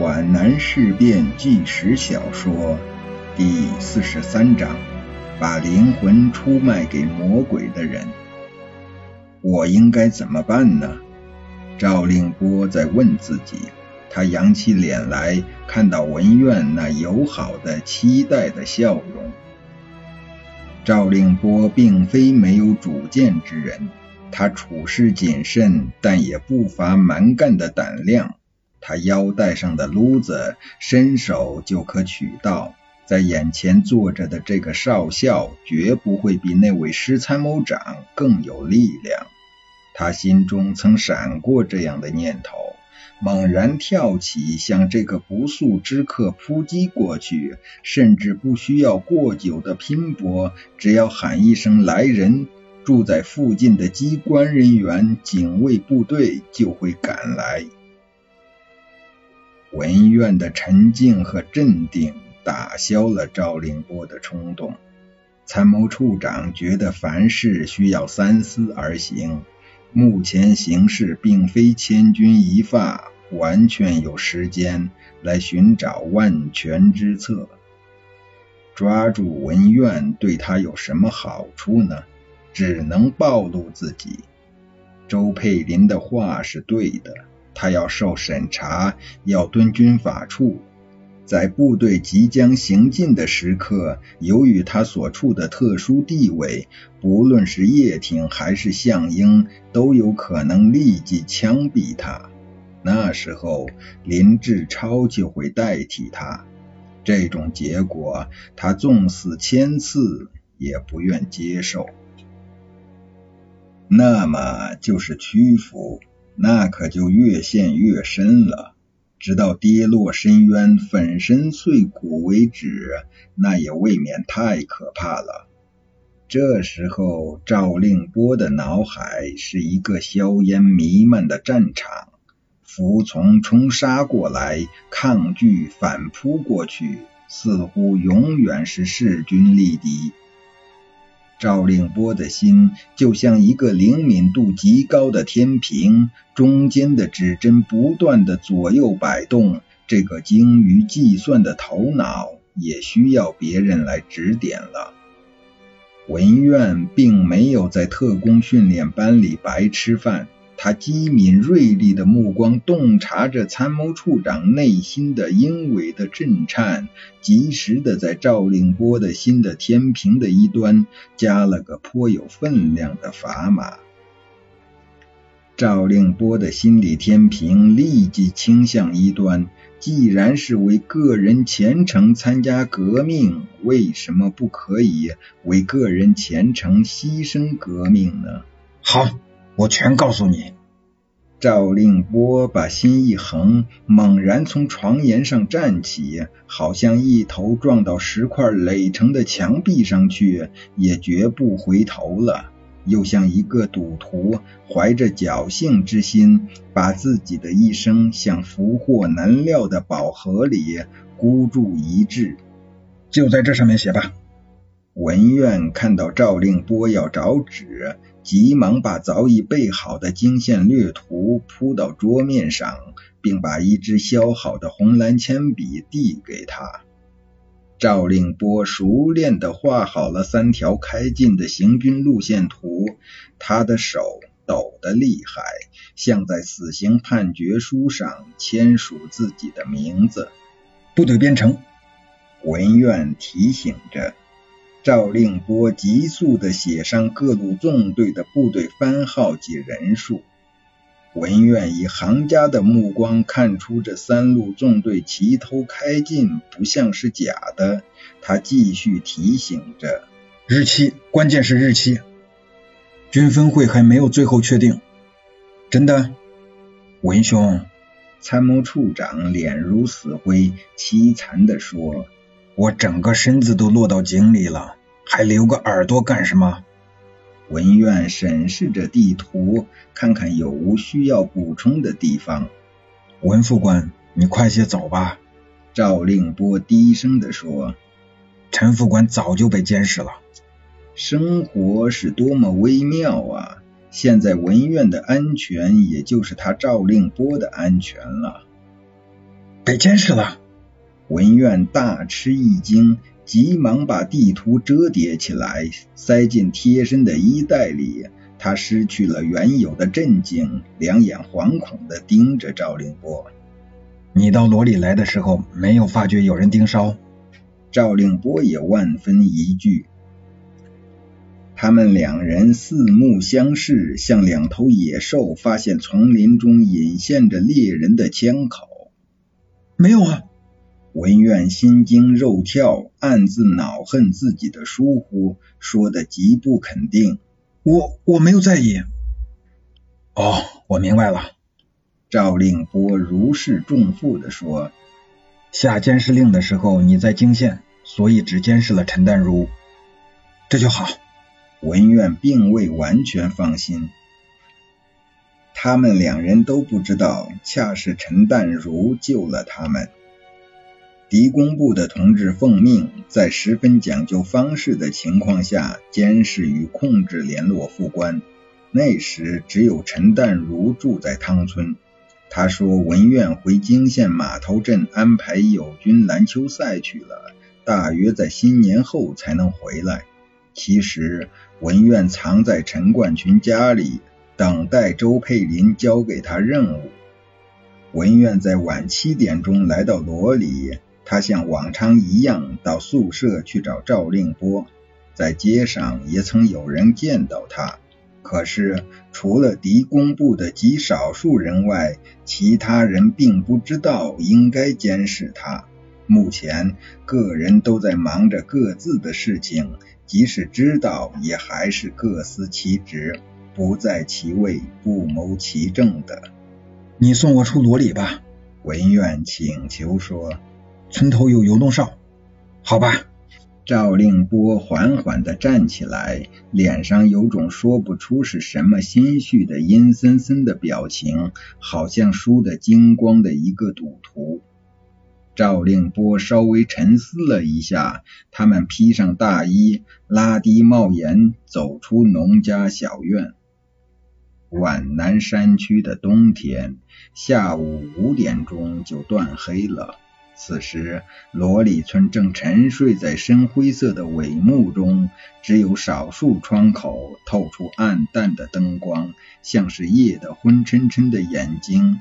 皖南事变纪实小说第四十三章：把灵魂出卖给魔鬼的人。我应该怎么办呢？赵令波在问自己。他扬起脸来，看到文苑那友好的、期待的笑容。赵令波并非没有主见之人，他处事谨慎，但也不乏蛮干的胆量。他腰带上的撸子，伸手就可取到。在眼前坐着的这个少校，绝不会比那位师参谋长更有力量。他心中曾闪过这样的念头，猛然跳起，向这个不速之客扑击过去，甚至不需要过久的拼搏，只要喊一声“来人”，住在附近的机关人员、警卫部队就会赶来。文苑的沉静和镇定打消了赵令波的冲动。参谋处长觉得凡事需要三思而行，目前形势并非千钧一发，完全有时间来寻找万全之策。抓住文苑对他有什么好处呢？只能暴露自己。周佩林的话是对的。他要受审查，要蹲军法处，在部队即将行进的时刻，由于他所处的特殊地位，不论是叶挺还是项英，都有可能立即枪毙他。那时候，林志超就会代替他。这种结果，他纵死千次也不愿接受。那么，就是屈服。那可就越陷越深了，直到跌落深渊、粉身碎骨为止，那也未免太可怕了。这时候，赵令波的脑海是一个硝烟弥漫的战场，服从冲杀过来，抗拒反扑过去，似乎永远是势均力敌。赵令波的心就像一个灵敏度极高的天平，中间的指针不断的左右摆动。这个精于计算的头脑也需要别人来指点了。文苑并没有在特工训练班里白吃饭。他机敏锐利的目光洞察着参谋处长内心的英伟的震颤，及时的在赵令波的心的天平的一端加了个颇有分量的砝码。赵令波的心理天平立即倾向一端，既然是为个人前程参加革命，为什么不可以为个人前程牺牲革命呢？好。我全告诉你。赵令波把心一横，猛然从床沿上站起，好像一头撞到石块垒成的墙壁上去，也绝不回头了。又像一个赌徒，怀着侥幸之心，把自己的一生像俘获难料的宝盒里孤注一掷。就在这上面写吧。文苑看到赵令波要找纸。急忙把早已备好的经线略图铺到桌面上，并把一支削好的红蓝铅笔递给他。赵令波熟练地画好了三条开进的行军路线图，他的手抖得厉害，像在死刑判决书上签署自己的名字。部队编成，文苑提醒着。赵令波急速地写上各路纵队的部队番号及人数。文苑以行家的目光看出这三路纵队齐头开进，不像是假的。他继续提醒着：日期，关键是日期。军分会还没有最后确定。真的，文兄，参谋处长脸如死灰，凄惨地说。我整个身子都落到井里了，还留个耳朵干什么？文苑审视着地图，看看有无需要补充的地方。文副官，你快些走吧。赵令波低声地说：“陈副官早就被监视了。生活是多么微妙啊！现在文苑的安全，也就是他赵令波的安全了。”被监视了。文苑大吃一惊，急忙把地图折叠起来，塞进贴身的衣袋里。他失去了原有的镇静，两眼惶恐地盯着赵令波。你到罗里来的时候，没有发觉有人盯梢？赵令波也万分疑惧。他们两人四目相视，像两头野兽发现丛林中隐现着猎人的枪口。没有啊！文苑心惊肉跳，暗自恼恨自己的疏忽，说的极不肯定。我我没有在意。哦，我明白了。赵令波如释重负地说：“下监视令的时候你在泾县，所以只监视了陈淡如。这就好。”文苑并未完全放心。他们两人都不知道，恰是陈淡如救了他们。敌工部的同志奉命，在十分讲究方式的情况下监视与控制联络副官。那时只有陈淡如住在汤村。他说文苑回泾县码头镇安排友军篮球赛去了，大约在新年后才能回来。其实文苑藏在陈冠群家里，等待周佩林交给他任务。文苑在晚七点钟来到罗里。他像往常一样到宿舍去找赵令波，在街上也曾有人见到他，可是除了敌工部的极少数人外，其他人并不知道应该监视他。目前个人都在忙着各自的事情，即使知道，也还是各司其职，不在其位不谋其政的。你送我出罗里吧，文苑请求说。村头有游动哨，好吧。赵令波缓缓地站起来，脸上有种说不出是什么心绪的阴森森的表情，好像输得精光的一个赌徒。赵令波稍微沉思了一下，他们披上大衣，拉低帽檐，走出农家小院。皖南山区的冬天，下午五点钟就断黑了。此时，罗里村正沉睡在深灰色的帷幕中，只有少数窗口透出暗淡的灯光，像是夜的昏沉沉的眼睛。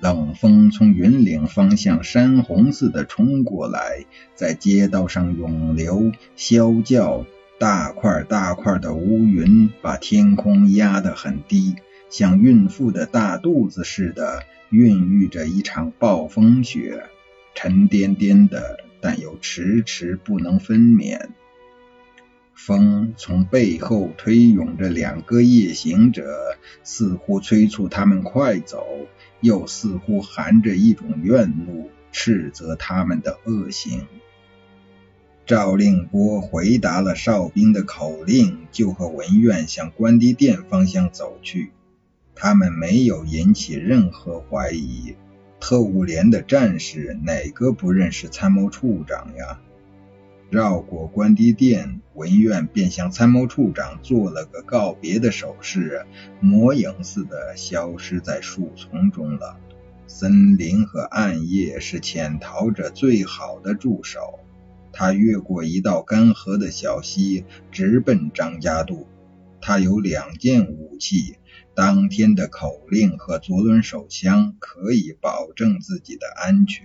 冷风从云岭方向山洪似的冲过来，在街道上涌流、啸叫。大块大块的乌云把天空压得很低，像孕妇的大肚子似的，孕育着一场暴风雪。沉甸甸的，但又迟迟不能分娩。风从背后推涌着两个夜行者，似乎催促他们快走，又似乎含着一种怨怒，斥责他们的恶行。赵令波回答了哨兵的口令，就和文苑向关帝殿方向走去。他们没有引起任何怀疑。特务连的战士哪个不认识参谋处长呀？绕过关帝殿，文苑便向参谋处长做了个告别的手势，魔影似的消失在树丛中了。森林和暗夜是潜逃者最好的助手。他越过一道干涸的小溪，直奔张家渡。他有两件武器。当天的口令和左轮手枪可以保证自己的安全。